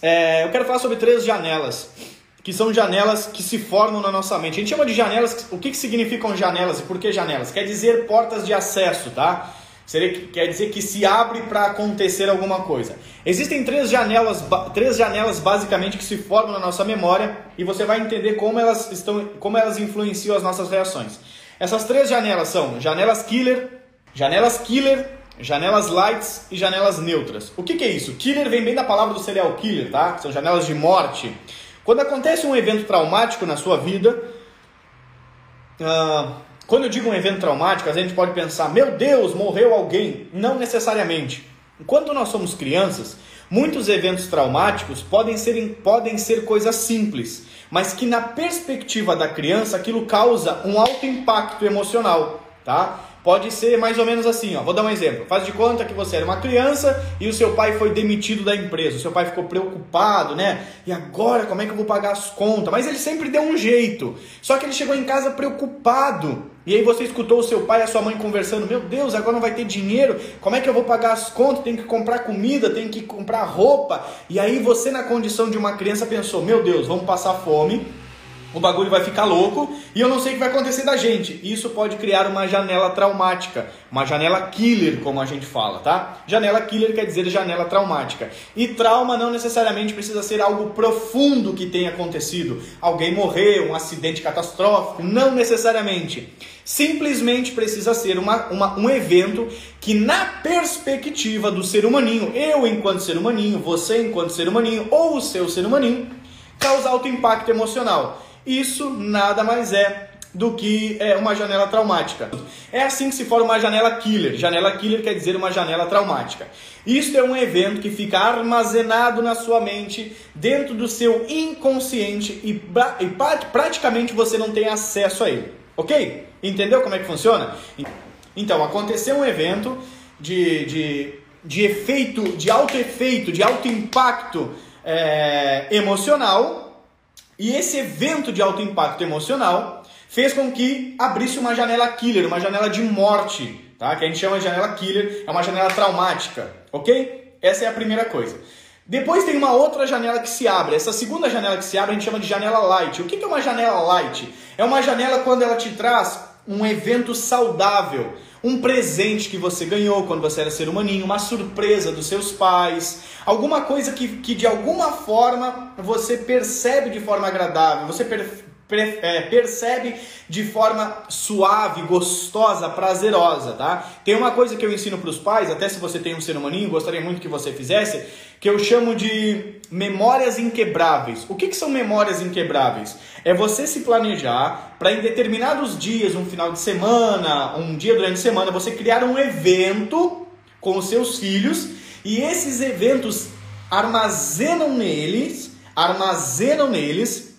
é, eu quero falar sobre três janelas, que são janelas que se formam na nossa mente. A gente chama de janelas, o que, que significam janelas e por que janelas? Quer dizer portas de acesso, tá? Seria, quer dizer que se abre para acontecer alguma coisa. Existem três janelas, três janelas basicamente que se formam na nossa memória e você vai entender como elas estão, como elas influenciam as nossas reações. Essas três janelas são janelas killer, janelas killer, janelas lights e janelas neutras. O que, que é isso? Killer vem bem da palavra do serial killer, tá? São janelas de morte. Quando acontece um evento traumático na sua vida, uh, quando eu digo um evento traumático, a gente pode pensar, meu Deus, morreu alguém. Não necessariamente. Enquanto nós somos crianças, muitos eventos traumáticos podem ser, podem ser coisas simples, mas que na perspectiva da criança aquilo causa um alto impacto emocional, tá? Pode ser mais ou menos assim, ó. Vou dar um exemplo. Faz de conta que você era uma criança e o seu pai foi demitido da empresa. O seu pai ficou preocupado, né? E agora como é que eu vou pagar as contas? Mas ele sempre deu um jeito. Só que ele chegou em casa preocupado. E aí você escutou o seu pai e a sua mãe conversando: "Meu Deus, agora não vai ter dinheiro. Como é que eu vou pagar as contas? Tem que comprar comida, tem que comprar roupa". E aí você na condição de uma criança pensou: "Meu Deus, vamos passar fome" o bagulho vai ficar louco e eu não sei o que vai acontecer da gente. Isso pode criar uma janela traumática, uma janela killer, como a gente fala, tá? Janela killer quer dizer janela traumática. E trauma não necessariamente precisa ser algo profundo que tenha acontecido. Alguém morreu, um acidente catastrófico, não necessariamente. Simplesmente precisa ser uma, uma, um evento que, na perspectiva do ser humaninho, eu enquanto ser humaninho, você enquanto ser humaninho, ou o seu ser humaninho, causa alto impacto emocional. Isso nada mais é do que é, uma janela traumática. É assim que se forma uma janela killer. Janela killer quer dizer uma janela traumática. Isto é um evento que fica armazenado na sua mente, dentro do seu inconsciente e, e praticamente você não tem acesso a ele. Ok? Entendeu como é que funciona? Então, aconteceu um evento de, de, de efeito, de alto efeito, de alto impacto é, emocional e esse evento de alto impacto emocional fez com que abrisse uma janela killer, uma janela de morte, tá? Que a gente chama de janela killer, é uma janela traumática, ok? Essa é a primeira coisa. Depois tem uma outra janela que se abre. Essa segunda janela que se abre a gente chama de janela light. O que é uma janela light? É uma janela quando ela te traz um evento saudável, um presente que você ganhou quando você era ser humaninho, uma surpresa dos seus pais, alguma coisa que, que de alguma forma você percebe de forma agradável, você per, percebe de forma suave, gostosa, prazerosa, tá? Tem uma coisa que eu ensino para os pais, até se você tem um ser humaninho, gostaria muito que você fizesse, que eu chamo de memórias inquebráveis. O que, que são memórias inquebráveis? É você se planejar para em determinados dias, um final de semana, um dia durante a semana, você criar um evento com os seus filhos e esses eventos armazenam neles, armazenam neles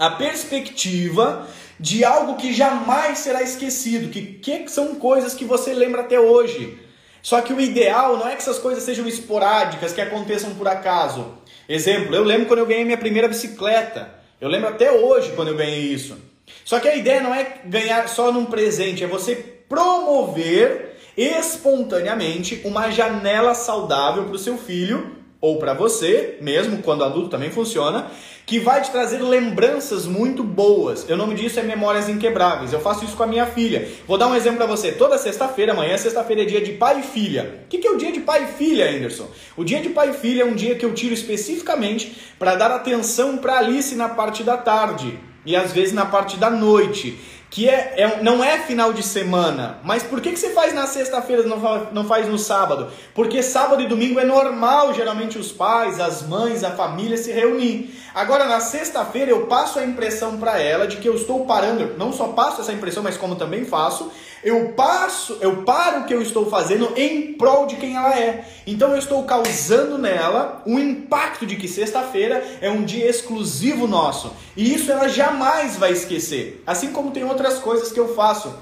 a perspectiva de algo que jamais será esquecido, que, que são coisas que você lembra até hoje. Só que o ideal não é que essas coisas sejam esporádicas, que aconteçam por acaso. Exemplo, eu lembro quando eu ganhei minha primeira bicicleta. Eu lembro até hoje quando eu ganhei isso. Só que a ideia não é ganhar só num presente, é você promover espontaneamente uma janela saudável para o seu filho ou para você, mesmo quando adulto também funciona, que vai te trazer lembranças muito boas. O nome disso é Memórias Inquebráveis. Eu faço isso com a minha filha. Vou dar um exemplo para você. Toda sexta-feira, amanhã, sexta-feira é dia de pai e filha. O que, que é o dia de pai e filha, Anderson? O dia de pai e filha é um dia que eu tiro especificamente para dar atenção para Alice na parte da tarde e às vezes na parte da noite que é, é, não é final de semana. Mas por que, que você faz na sexta-feira não, não faz no sábado? Porque sábado e domingo é normal, geralmente, os pais, as mães, a família se reunir. Agora, na sexta-feira, eu passo a impressão para ela de que eu estou parando, não só passo essa impressão, mas como também faço, eu passo, eu paro o que eu estou fazendo em prol de quem ela é. Então eu estou causando nela um impacto de que sexta-feira é um dia exclusivo nosso. E isso ela jamais vai esquecer. Assim como tem outras coisas que eu faço.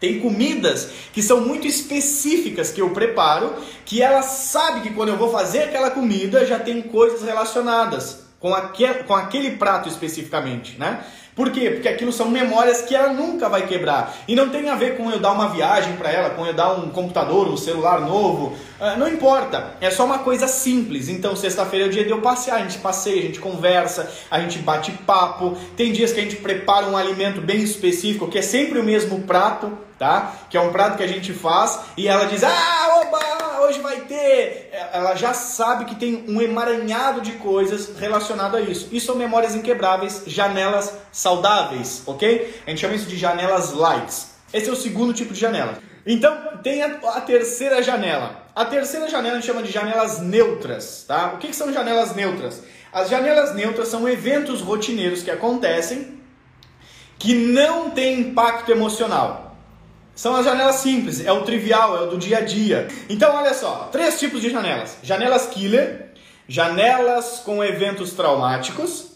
Tem comidas que são muito específicas que eu preparo, que ela sabe que quando eu vou fazer aquela comida já tem coisas relacionadas com aquele, com aquele prato especificamente, né? Por quê? Porque aquilo são memórias que ela nunca vai quebrar. E não tem a ver com eu dar uma viagem para ela, com eu dar um computador, um celular novo. Uh, não importa. É só uma coisa simples. Então, sexta-feira é o dia de eu passear. A gente passeia, a gente conversa, a gente bate papo. Tem dias que a gente prepara um alimento bem específico, que é sempre o mesmo prato, tá? Que é um prato que a gente faz. E ela diz: Ah, hoje vai ter. Ela já sabe que tem um emaranhado de coisas relacionado a isso. E são memórias inquebráveis, janelas saudáveis, ok? A gente chama isso de janelas lights. Esse é o segundo tipo de janela. Então, tem a, a terceira janela. A terceira janela a gente chama de janelas neutras, tá? O que, que são janelas neutras? As janelas neutras são eventos rotineiros que acontecem que não têm impacto emocional. São as janelas simples, é o trivial, é o do dia a dia. Então, olha só, três tipos de janelas: janelas killer, janelas com eventos traumáticos,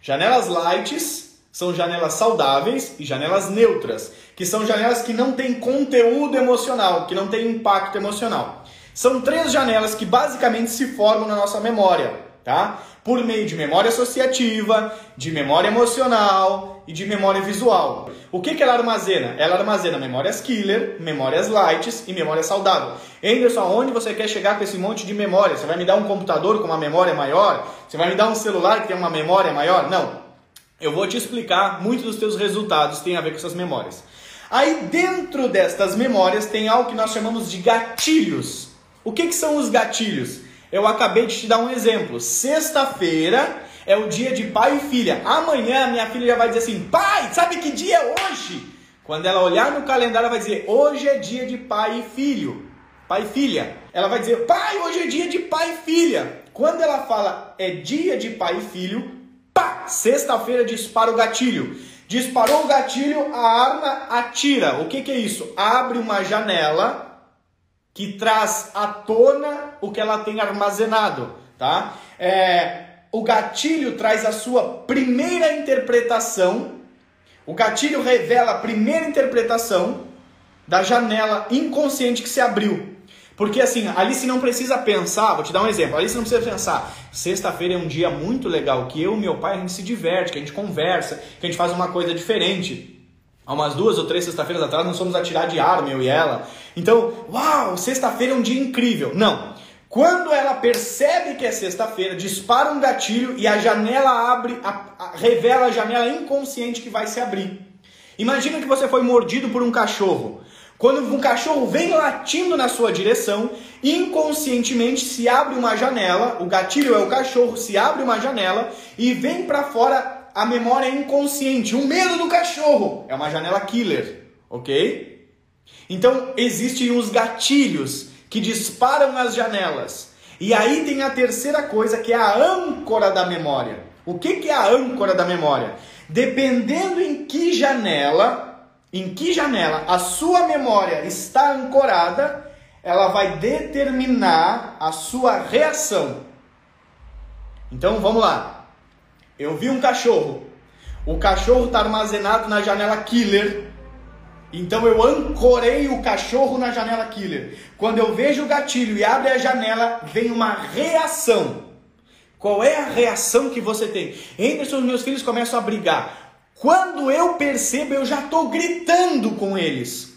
janelas lights são janelas saudáveis e janelas neutras, que são janelas que não têm conteúdo emocional, que não têm impacto emocional. São três janelas que basicamente se formam na nossa memória, tá? Por meio de memória associativa, de memória emocional e de memória visual. O que, que ela armazena? Ela armazena memórias killer, memórias lights e memória saudável. Anderson, aonde você quer chegar com esse monte de memória? Você vai me dar um computador com uma memória maior? Você vai me dar um celular que tem uma memória maior? Não. Eu vou te explicar, muitos dos teus resultados têm a ver com essas memórias. Aí dentro destas memórias tem algo que nós chamamos de gatilhos. O que, que são os gatilhos? Eu acabei de te dar um exemplo. Sexta-feira é o dia de pai e filha. Amanhã minha filha já vai dizer assim: pai, sabe que dia é hoje? Quando ela olhar no calendário, ela vai dizer: hoje é dia de pai e filho. Pai e filha. Ela vai dizer: pai, hoje é dia de pai e filha. Quando ela fala é dia de pai e filho, Pá! Sexta-feira dispara o gatilho. Disparou o gatilho, a arma atira. O que, que é isso? Abre uma janela que traz à tona o que ela tem armazenado, tá? É, o gatilho traz a sua primeira interpretação. O gatilho revela a primeira interpretação da janela inconsciente que se abriu. Porque assim, Alice não precisa pensar, vou te dar um exemplo, Alice não precisa pensar, sexta-feira é um dia muito legal, que eu e meu pai a gente se diverte, que a gente conversa, que a gente faz uma coisa diferente. Há umas duas ou três sexta-feiras atrás nós fomos atirar de arma, eu e ela. Então, uau, sexta-feira é um dia incrível. Não. Quando ela percebe que é sexta-feira, dispara um gatilho e a janela abre, a, a, revela a janela inconsciente que vai se abrir. Imagina que você foi mordido por um cachorro. Quando um cachorro vem latindo na sua direção, inconscientemente se abre uma janela, o gatilho é o cachorro, se abre uma janela e vem para fora a memória inconsciente, o medo do cachorro. É uma janela killer, ok? Então existem os gatilhos que disparam as janelas. E aí tem a terceira coisa que é a âncora da memória. O que, que é a âncora da memória? Dependendo em que janela em que janela a sua memória está ancorada, ela vai determinar a sua reação. Então vamos lá. Eu vi um cachorro. O cachorro está armazenado na janela killer. Então eu ancorei o cachorro na janela killer. Quando eu vejo o gatilho e abre a janela, vem uma reação. Qual é a reação que você tem? Anderson, meus filhos começam a brigar. Quando eu percebo, eu já estou gritando com eles.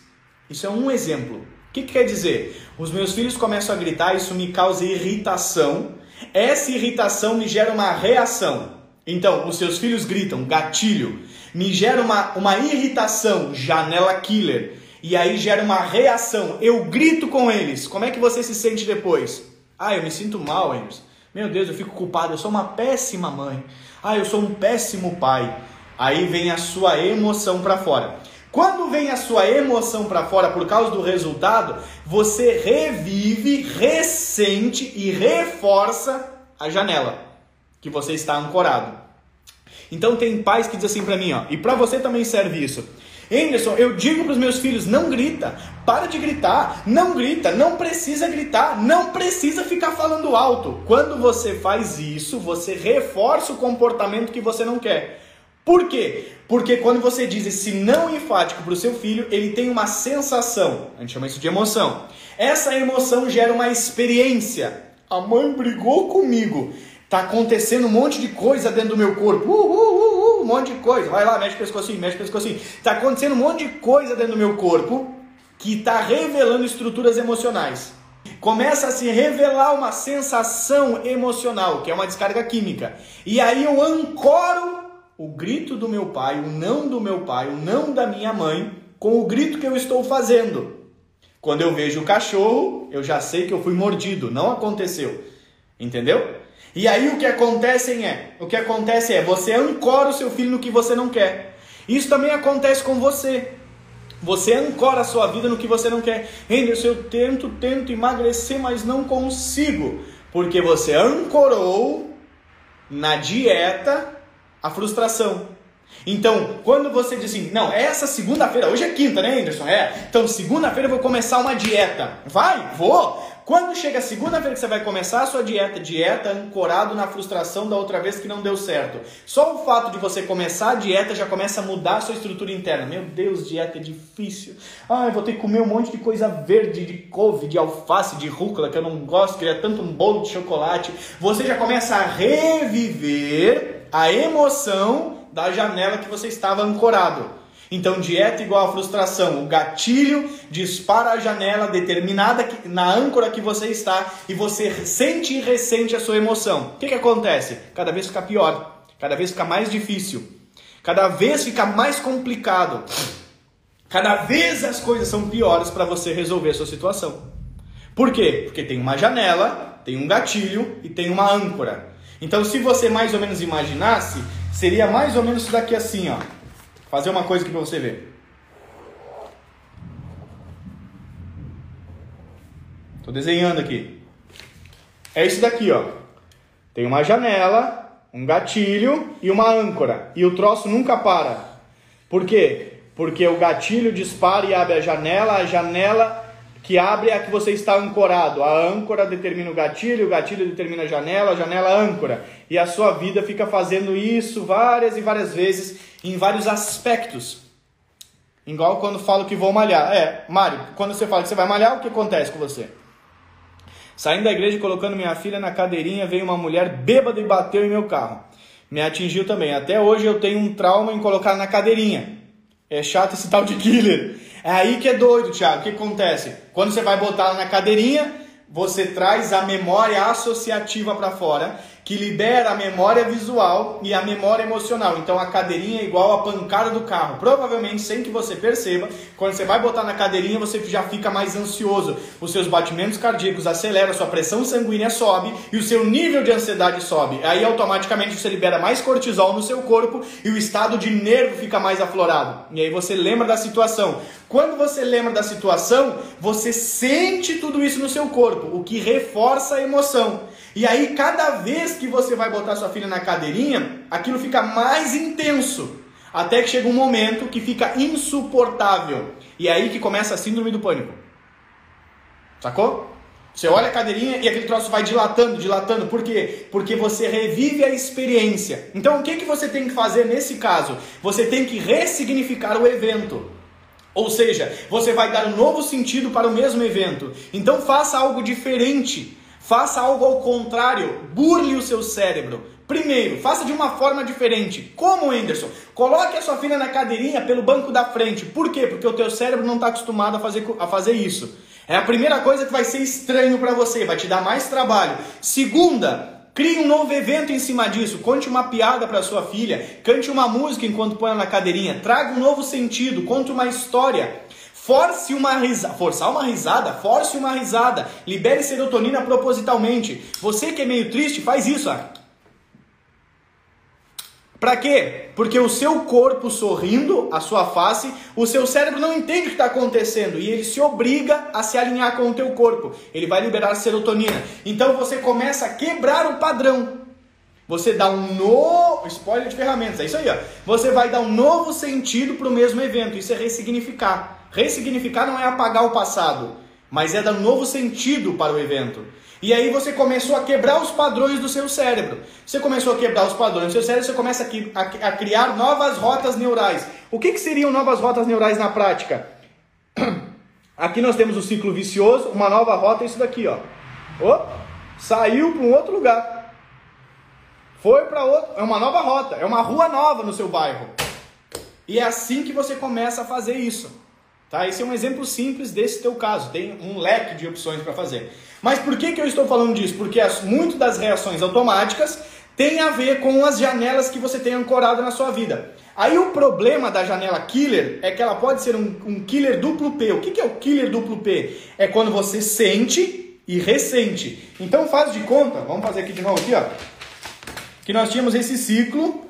Isso é um exemplo. O que, que quer dizer? Os meus filhos começam a gritar, isso me causa irritação. Essa irritação me gera uma reação. Então, os seus filhos gritam, gatilho, me gera uma, uma irritação, janela killer. E aí gera uma reação. Eu grito com eles. Como é que você se sente depois? Ah, eu me sinto mal, Emerson. Meu Deus, eu fico culpado. Eu sou uma péssima mãe. Ah, eu sou um péssimo pai. Aí vem a sua emoção para fora. Quando vem a sua emoção para fora por causa do resultado, você revive, ressente e reforça a janela que você está ancorado. Então tem pais que dizem assim para mim, ó, e para você também serve isso. Anderson, eu digo para os meus filhos, não grita, para de gritar, não grita, não precisa gritar, não precisa ficar falando alto. Quando você faz isso, você reforça o comportamento que você não quer. Por quê? Porque quando você diz esse não enfático para o seu filho, ele tem uma sensação, a gente chama isso de emoção. Essa emoção gera uma experiência. A mãe brigou comigo. Tá acontecendo um monte de coisa dentro do meu corpo. Uh, uh, uh, uh. um monte de coisa. Vai lá, mexe o pescocinho, mexe o pescocinho. Está acontecendo um monte de coisa dentro do meu corpo que está revelando estruturas emocionais. Começa a se revelar uma sensação emocional, que é uma descarga química. E aí eu ancoro o grito do meu pai, o não do meu pai, o não da minha mãe, com o grito que eu estou fazendo. Quando eu vejo o cachorro, eu já sei que eu fui mordido, não aconteceu. Entendeu? E aí o que acontece é, o que acontece é, você ancora o seu filho no que você não quer. Isso também acontece com você. Você ancora a sua vida no que você não quer. Henderson, eu tento, tento emagrecer, mas não consigo. Porque você ancorou na dieta a frustração. Então, quando você diz assim, não, essa segunda-feira, hoje é quinta, né, Anderson? É. Então, segunda-feira eu vou começar uma dieta. Vai, vou. Quando chega a segunda-feira que você vai começar a sua dieta, dieta ancorado na frustração da outra vez que não deu certo. Só o fato de você começar a dieta já começa a mudar a sua estrutura interna. Meu Deus, dieta é difícil. Ah, eu vou ter que comer um monte de coisa verde, de couve, de alface, de rúcula, que eu não gosto, queria tanto um bolo de chocolate. Você já começa a reviver a emoção da janela que você estava ancorado. Então, dieta igual a frustração. O gatilho dispara a janela determinada na âncora que você está e você sente e ressente a sua emoção. O que, que acontece? Cada vez fica pior, cada vez fica mais difícil, cada vez fica mais complicado. Cada vez as coisas são piores para você resolver a sua situação. Por quê? Porque tem uma janela, tem um gatilho e tem uma âncora. Então, se você mais ou menos imaginasse, seria mais ou menos isso daqui assim, ó. Fazer uma coisa aqui para você ver. Estou desenhando aqui. É isso daqui, ó. Tem uma janela, um gatilho e uma âncora. E o troço nunca para. Por quê? Porque o gatilho dispara e abre a janela, a janela que abre é a que você está ancorado. A âncora determina o gatilho, o gatilho determina a janela, a janela âncora. E a sua vida fica fazendo isso várias e várias vezes em vários aspectos. Igual quando falo que vou malhar. É, Mário, quando você fala que você vai malhar, o que acontece com você? Saindo da igreja e colocando minha filha na cadeirinha, veio uma mulher bêbada e bateu em meu carro. Me atingiu também. Até hoje eu tenho um trauma em colocar na cadeirinha. É chato esse tal de killer. É aí que é doido, Thiago. O que acontece? Quando você vai botar ela na cadeirinha, você traz a memória associativa para fora que libera a memória visual e a memória emocional. Então a cadeirinha é igual a pancada do carro. Provavelmente, sem que você perceba, quando você vai botar na cadeirinha, você já fica mais ansioso. Os seus batimentos cardíacos aceleram, sua pressão sanguínea sobe e o seu nível de ansiedade sobe. Aí automaticamente você libera mais cortisol no seu corpo e o estado de nervo fica mais aflorado. E aí você lembra da situação. Quando você lembra da situação, você sente tudo isso no seu corpo, o que reforça a emoção. E aí, cada vez que você vai botar sua filha na cadeirinha, aquilo fica mais intenso. Até que chega um momento que fica insuportável. E aí que começa a síndrome do pânico. Sacou? Você olha a cadeirinha e aquele troço vai dilatando, dilatando. Por quê? Porque você revive a experiência. Então, o que, que você tem que fazer nesse caso? Você tem que ressignificar o evento. Ou seja, você vai dar um novo sentido para o mesmo evento. Então, faça algo diferente. Faça algo ao contrário, burle o seu cérebro. Primeiro, faça de uma forma diferente. Como, Anderson? Coloque a sua filha na cadeirinha pelo banco da frente. Por quê? Porque o teu cérebro não está acostumado a fazer, a fazer isso. É a primeira coisa que vai ser estranho para você, vai te dar mais trabalho. Segunda, crie um novo evento em cima disso. Conte uma piada para sua filha, cante uma música enquanto põe ela na cadeirinha, traga um novo sentido, conte uma história. Force uma risada, forçar uma risada, force uma risada, libere serotonina propositalmente. Você que é meio triste, faz isso, ó. Para quê? Porque o seu corpo sorrindo, a sua face, o seu cérebro não entende o que está acontecendo e ele se obriga a se alinhar com o teu corpo. Ele vai liberar serotonina. Então você começa a quebrar o padrão. Você dá um novo. Spoiler de ferramentas, é isso aí, ó. Você vai dar um novo sentido para o mesmo evento. Isso é ressignificar. Ressignificar não é apagar o passado, mas é dar um novo sentido para o evento. E aí você começou a quebrar os padrões do seu cérebro. Você começou a quebrar os padrões do seu cérebro, você começa a, criar novas rotas neurais. O que, que seriam novas rotas neurais na prática? Aqui nós temos o ciclo vicioso, uma nova rota é isso daqui, ó. Oh, saiu para um outro lugar. Foi para outro, é uma nova rota, é uma rua nova no seu bairro. E é assim que você começa a fazer isso. Tá? Esse é um exemplo simples desse teu caso. Tem um leque de opções para fazer. Mas por que, que eu estou falando disso? Porque as, muito das reações automáticas tem a ver com as janelas que você tem ancorado na sua vida. Aí o problema da janela killer é que ela pode ser um, um killer duplo P. O que, que é o killer duplo P? É quando você sente e ressente. Então faz de conta, vamos fazer aqui de novo aqui, ó. Que nós tínhamos esse ciclo,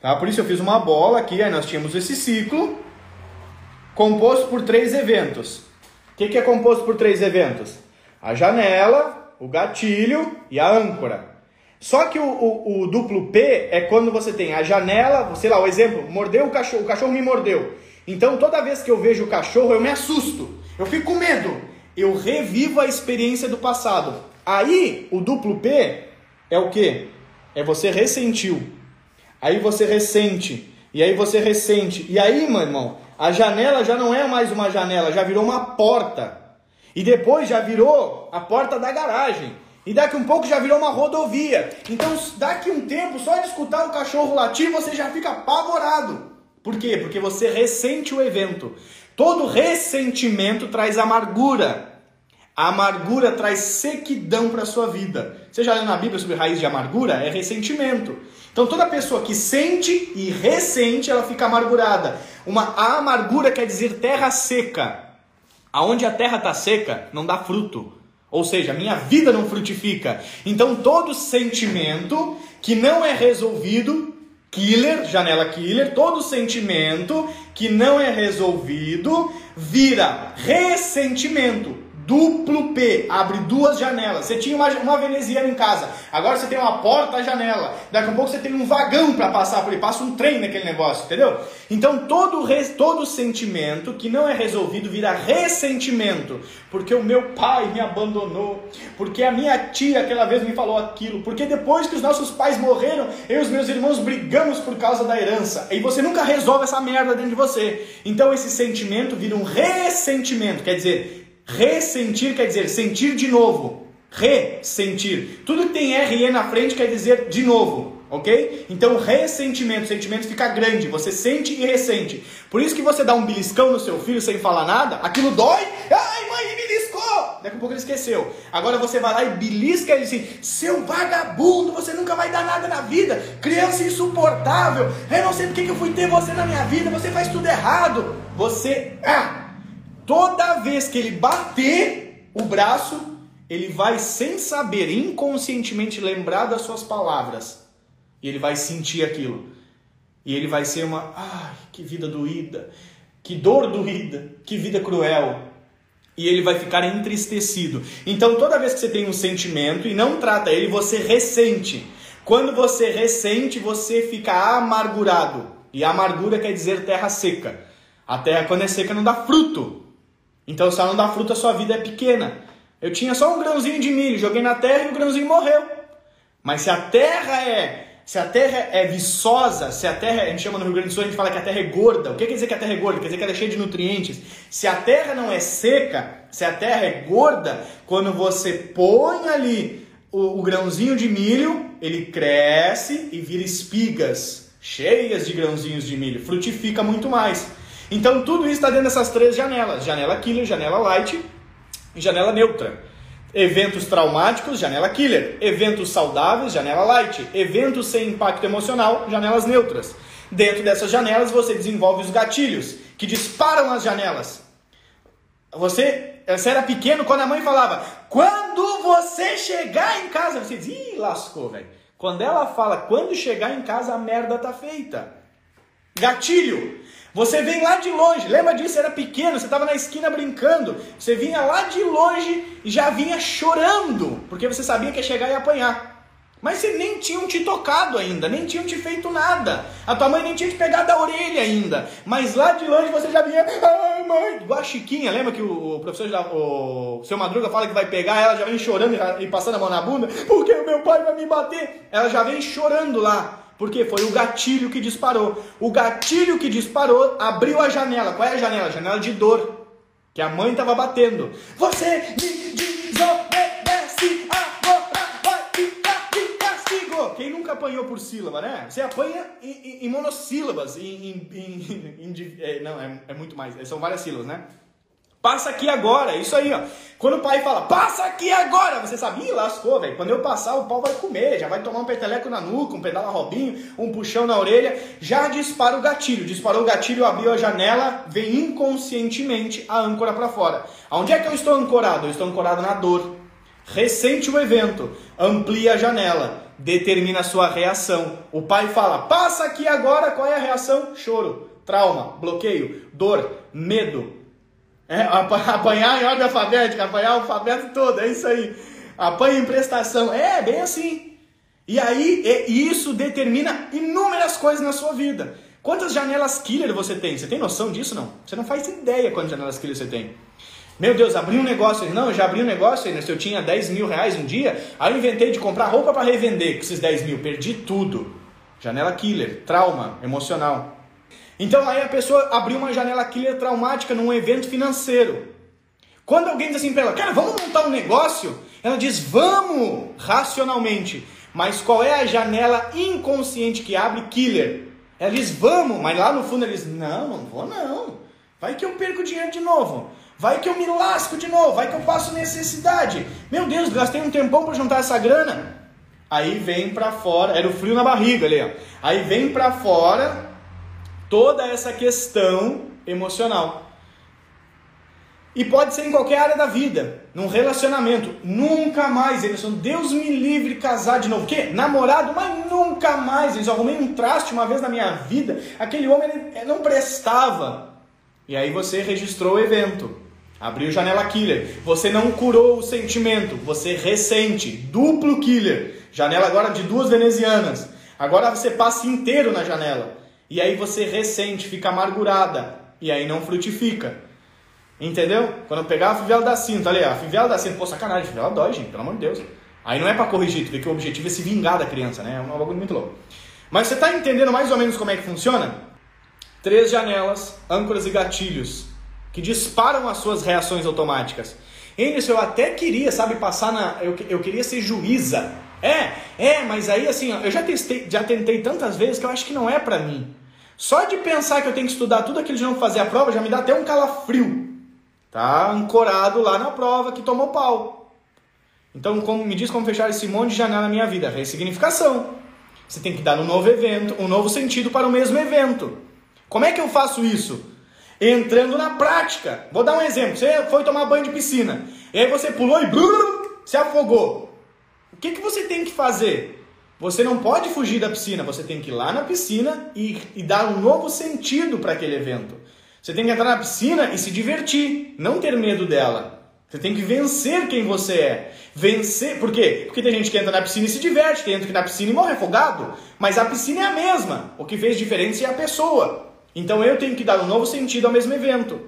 tá? Por isso eu fiz uma bola aqui, aí nós tínhamos esse ciclo composto por três eventos. O que, que é composto por três eventos? A janela, o gatilho e a âncora. Só que o, o, o, duplo P é quando você tem a janela, sei lá, o exemplo, mordeu o cachorro, o cachorro me mordeu. Então toda vez que eu vejo o cachorro, eu me assusto, eu fico com medo, eu revivo a experiência do passado. Aí o duplo P é o que? É você ressentiu. Aí você ressente, e aí você ressente. E aí, meu irmão, a janela já não é mais uma janela, já virou uma porta. E depois já virou a porta da garagem. E daqui um pouco já virou uma rodovia. Então, daqui um tempo, só de escutar o cachorro latir, você já fica apavorado. Por quê? Porque você ressente o evento. Todo ressentimento traz amargura. A amargura traz sequidão para a sua vida. Você já leu na Bíblia sobre raiz de amargura? É ressentimento. Então toda pessoa que sente e ressente, ela fica amargurada. Uma amargura quer dizer terra seca. Aonde a terra está seca, não dá fruto. Ou seja, a minha vida não frutifica. Então todo sentimento que não é resolvido, killer, janela killer, todo sentimento que não é resolvido vira ressentimento duplo P, abre duas janelas. Você tinha uma, uma veneziana em casa, agora você tem uma porta-janela. Daqui a pouco você tem um vagão para passar por ele, passa um trem naquele negócio, entendeu? Então todo, todo sentimento que não é resolvido vira ressentimento, porque o meu pai me abandonou, porque a minha tia aquela vez me falou aquilo, porque depois que os nossos pais morreram, eu e os meus irmãos brigamos por causa da herança. E você nunca resolve essa merda dentro de você. Então esse sentimento vira um ressentimento, quer dizer, Ressentir quer dizer sentir de novo. Ressentir. Tudo que tem R e na frente quer dizer de novo. Ok? Então, ressentimento, sentimento fica grande, você sente e ressente. Por isso que você dá um beliscão no seu filho sem falar nada, aquilo dói, ai mãe, me beliscou! Daqui a pouco ele esqueceu. Agora você vai lá e belisca ele assim, seu vagabundo, você nunca vai dar nada na vida, criança insuportável, eu não sei porque que eu fui ter você na minha vida, você faz tudo errado. Você, ah, Toda vez que ele bater o braço, ele vai, sem saber, inconscientemente lembrar das suas palavras. E ele vai sentir aquilo. E ele vai ser uma. Ai, que vida doída. Que dor doída. Que vida cruel. E ele vai ficar entristecido. Então, toda vez que você tem um sentimento e não trata ele, você ressente. Quando você ressente, você fica amargurado. E amargura quer dizer terra seca. A terra, quando é seca, não dá fruto. Então, se ela não dá fruto, a sua vida é pequena. Eu tinha só um grãozinho de milho, joguei na terra e o grãozinho morreu. Mas se a terra é se a terra é viçosa, se a terra, a gente chama no Rio Grande do Sul, a gente fala que a terra é gorda. O que quer dizer que a terra é gorda? Quer dizer que ela é cheia de nutrientes. Se a terra não é seca, se a terra é gorda, quando você põe ali o, o grãozinho de milho, ele cresce e vira espigas cheias de grãozinhos de milho, frutifica muito mais. Então tudo isso está dentro dessas três janelas: janela killer, janela light e janela neutra. Eventos traumáticos, janela killer. Eventos saudáveis, janela light. Eventos sem impacto emocional, janelas neutras. Dentro dessas janelas você desenvolve os gatilhos que disparam as janelas. Você, você era pequeno quando a mãe falava: "Quando você chegar em casa", você diz: "Ih, lascou, velho". Quando ela fala: "Quando chegar em casa a merda tá feita". Gatilho. Você vem lá de longe, lembra disso? Era pequeno, você estava na esquina brincando. Você vinha lá de longe e já vinha chorando, porque você sabia que ia chegar e apanhar. Mas você nem tinham te tocado ainda, nem tinham te feito nada. A tua mãe nem tinha te pegado da orelha ainda. Mas lá de longe você já vinha, ai mãe, igual a Chiquinha, lembra que o professor, o seu Madruga fala que vai pegar, ela já vem chorando e passando a mão na bunda, porque o meu pai vai me bater. Ela já vem chorando lá. Porque foi o gatilho que disparou. O gatilho que disparou abriu a janela. Qual é a janela? A janela de dor. Que a mãe estava batendo. Você me desobedece, agora vai ficar de castigo. Quem nunca apanhou por sílaba, né? Você apanha em, em, em monossílabas, em, em é, não, é, é muito mais, são várias sílabas, né? Passa aqui agora, isso aí, ó. Quando o pai fala, passa aqui agora, você sabe, ih, lascou, velho. Quando eu passar, o pau vai comer, já vai tomar um peteleco na nuca, um pedala robinho, um puxão na orelha, já dispara o gatilho. Disparou o gatilho, abriu a janela, vem inconscientemente a âncora para fora. Aonde é que eu estou ancorado? Eu estou ancorado na dor. Ressente o evento, amplia a janela, determina a sua reação. O pai fala, passa aqui agora, qual é a reação? Choro, trauma, bloqueio, dor, medo, é, apanhar em ordem alfabética, apanhar o alfabeto todo, é isso aí. Apanha em prestação, é bem assim. E aí, e isso determina inúmeras coisas na sua vida. Quantas janelas killer você tem? Você tem noção disso? Não. Você não faz ideia quantas janelas killer você tem. Meu Deus, abri um negócio. Não, eu já abri um negócio. Se eu tinha 10 mil reais um dia, aí eu inventei de comprar roupa para revender com esses 10 mil. Perdi tudo. Janela killer, trauma emocional. Então aí a pessoa abriu uma janela killer traumática num evento financeiro. Quando alguém diz assim para ela, cara, vamos montar um negócio? Ela diz, vamos, racionalmente. Mas qual é a janela inconsciente que abre killer? Ela diz, vamos, mas lá no fundo ela diz, não, não vou não. Vai que eu perco dinheiro de novo. Vai que eu me lasco de novo. Vai que eu passo necessidade. Meu Deus, gastei um tempão para juntar essa grana. Aí vem para fora, era o frio na barriga ali, ó. Aí vem para fora toda essa questão emocional. E pode ser em qualquer área da vida, num relacionamento. Nunca mais, Emerson, Deus me livre casar de novo. O quê? Namorado? Mas nunca mais. Eu arrumei um traste uma vez na minha vida. Aquele homem não prestava. E aí você registrou o evento. Abriu janela killer. Você não curou o sentimento. Você ressente. Duplo killer. Janela agora de duas venezianas. Agora você passa inteiro na janela. E aí você ressente, fica amargurada. E aí não frutifica. Entendeu? Quando eu pegar a fivela da cinta, ali, a fivela da cinta, pô, sacanagem, a fivela dói, gente, pelo amor de Deus. Aí não é para corrigir, tu vê que o objetivo é se vingar da criança, né? É um bagulho muito louco. Mas você tá entendendo mais ou menos como é que funciona? Três janelas, âncoras e gatilhos que disparam as suas reações automáticas. Anderson, eu até queria, sabe, passar na. Eu, eu queria ser juíza. É, é, mas aí assim, eu já testei, já tentei tantas vezes que eu acho que não é para mim. Só de pensar que eu tenho que estudar tudo aquilo de não fazer a prova já me dá até um calafrio. Tá ancorado lá na prova que tomou pau. Então, como me diz como fechar esse monte de janela na minha vida? Ressignificação. Você tem que dar um novo evento, um novo sentido para o mesmo evento. Como é que eu faço isso? Entrando na prática. Vou dar um exemplo. Você foi tomar banho de piscina. E aí você pulou e brrr, se afogou. O que, que você tem que fazer? Você não pode fugir da piscina, você tem que ir lá na piscina e, e dar um novo sentido para aquele evento. Você tem que entrar na piscina e se divertir, não ter medo dela. Você tem que vencer quem você é. Vencer, por quê? Porque tem gente que entra na piscina e se diverte, tem gente que entra na piscina e morre afogado. Mas a piscina é a mesma. O que fez diferença é a pessoa. Então eu tenho que dar um novo sentido ao mesmo evento.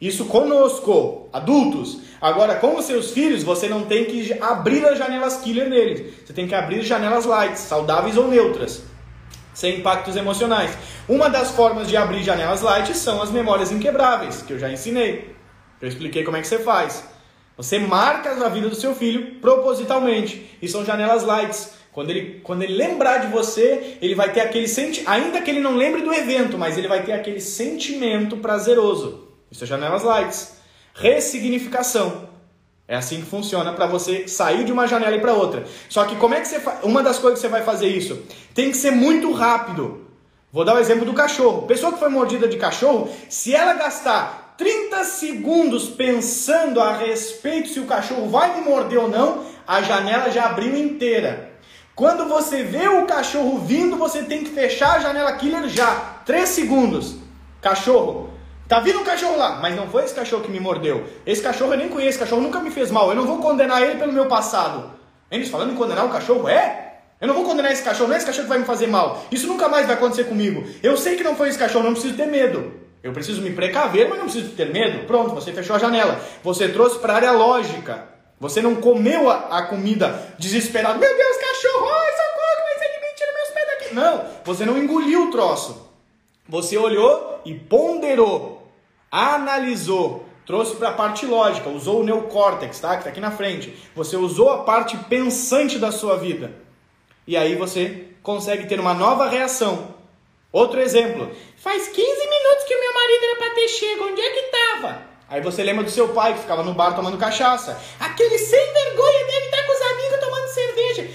Isso conosco, adultos. Agora, com os seus filhos, você não tem que abrir as janelas killer neles. Você tem que abrir janelas light, saudáveis ou neutras, sem impactos emocionais. Uma das formas de abrir janelas light são as memórias inquebráveis, que eu já ensinei. Eu expliquei como é que você faz. Você marca a vida do seu filho propositalmente. E são janelas lights. Quando ele, quando ele lembrar de você, ele vai ter aquele sentimento, ainda que ele não lembre do evento, mas ele vai ter aquele sentimento prazeroso. Isso é janelas lights. Ressignificação. É assim que funciona para você sair de uma janela e para outra. Só que como é que você faz? Uma das coisas que você vai fazer isso tem que ser muito rápido. Vou dar o exemplo do cachorro. Pessoa que foi mordida de cachorro, se ela gastar 30 segundos pensando a respeito se o cachorro vai me morder ou não, a janela já abriu inteira. Quando você vê o cachorro vindo, você tem que fechar a janela killer já. 3 segundos. Cachorro, Tá vindo um cachorro lá, mas não foi esse cachorro que me mordeu. Esse cachorro eu nem conheço, esse cachorro nunca me fez mal. Eu não vou condenar ele pelo meu passado. Eles falando em condenar o cachorro, é? Eu não vou condenar esse cachorro, não é esse cachorro que vai me fazer mal. Isso nunca mais vai acontecer comigo. Eu sei que não foi esse cachorro, não preciso ter medo. Eu preciso me precaver, mas não preciso ter medo. Pronto, você fechou a janela. Você trouxe para a área lógica. Você não comeu a, a comida desesperado. Meu Deus, cachorro, ai, socorro, mas ele me tira meus pés daqui. Não, você não engoliu o troço. Você olhou e ponderou analisou, trouxe para a parte lógica, usou o neocórtex, tá? que está aqui na frente. Você usou a parte pensante da sua vida. E aí você consegue ter uma nova reação. Outro exemplo. Faz 15 minutos que o meu marido era para ter chego. Onde é que tava? Aí você lembra do seu pai que ficava no bar tomando cachaça. Aquele sem vergonha deve estar com os amigos tomando cerveja.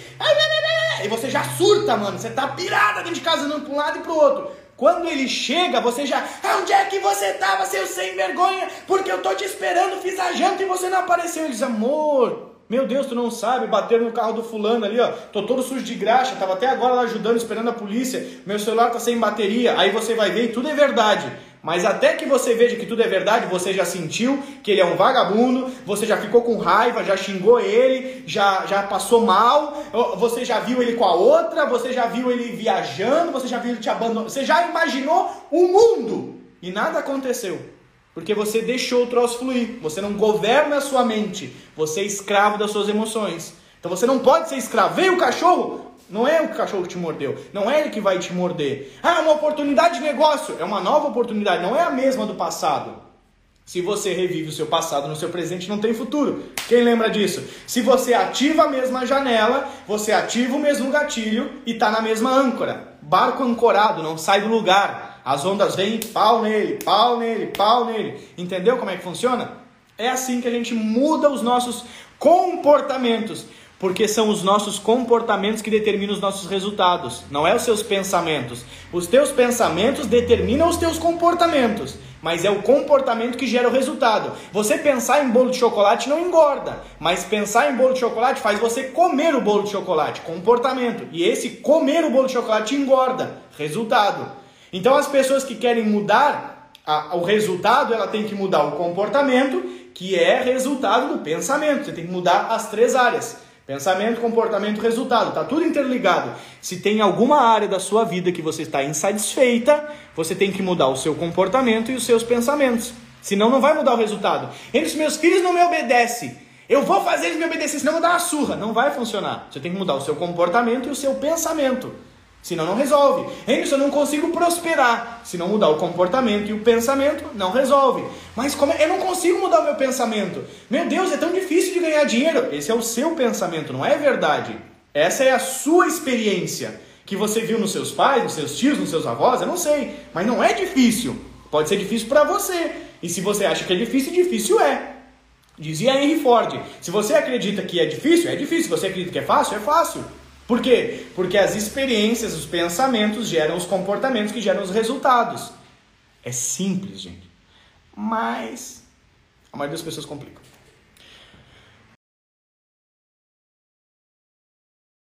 E você já surta, mano. Você tá pirada dentro de casa, andando pra um lado e pro outro. Quando ele chega, você já. Onde é que você tava, seu sem vergonha? Porque eu tô te esperando, fiz a janta e você não apareceu. Ele diz, amor, meu Deus, tu não sabe, bateram no carro do fulano ali, ó. Tô todo sujo de graxa, tava até agora lá ajudando, esperando a polícia. Meu celular tá sem bateria. Aí você vai ver e tudo é verdade. Mas até que você veja que tudo é verdade, você já sentiu que ele é um vagabundo, você já ficou com raiva, já xingou ele, já, já passou mal, você já viu ele com a outra, você já viu ele viajando, você já viu ele te abandonando, você já imaginou o mundo e nada aconteceu. Porque você deixou o troço fluir, você não governa a sua mente, você é escravo das suas emoções. Então você não pode ser escravo. Veio o cachorro, não é o cachorro que te mordeu, não é ele que vai te morder. Ah, uma oportunidade de negócio, é uma nova oportunidade, não é a mesma do passado. Se você revive o seu passado no seu presente, não tem futuro. Quem lembra disso? Se você ativa a mesma janela, você ativa o mesmo gatilho e está na mesma âncora. Barco ancorado, não sai do lugar. As ondas vêm, pau nele, pau nele, pau nele. Entendeu como é que funciona? É assim que a gente muda os nossos comportamentos porque são os nossos comportamentos que determinam os nossos resultados, não é os seus pensamentos. Os teus pensamentos determinam os teus comportamentos, mas é o comportamento que gera o resultado. Você pensar em bolo de chocolate não engorda, mas pensar em bolo de chocolate faz você comer o bolo de chocolate, comportamento. E esse comer o bolo de chocolate engorda, resultado. Então as pessoas que querem mudar a, o resultado, ela tem que mudar o comportamento, que é resultado do pensamento. Você tem que mudar as três áreas. Pensamento, comportamento, resultado, está tudo interligado. Se tem alguma área da sua vida que você está insatisfeita, você tem que mudar o seu comportamento e os seus pensamentos. Senão não vai mudar o resultado. Os meus filhos não me obedecem. Eu vou fazer eles me obedecer, senão eu vou dar uma surra. Não vai funcionar. Você tem que mudar o seu comportamento e o seu pensamento. Senão não resolve. Henrique, eu não consigo prosperar. Se não mudar o comportamento e o pensamento, não resolve. Mas como é? eu não consigo mudar o meu pensamento? Meu Deus, é tão difícil de ganhar dinheiro. Esse é o seu pensamento, não é verdade. Essa é a sua experiência que você viu nos seus pais, nos seus tios, nos seus avós, eu não sei, mas não é difícil. Pode ser difícil para você. E se você acha que é difícil, difícil é. Dizia Henry Ford: se você acredita que é difícil, é difícil. Se você acredita que é fácil, é fácil. Por quê? Porque as experiências, os pensamentos geram os comportamentos que geram os resultados. É simples, gente. Mas a maioria das pessoas complica.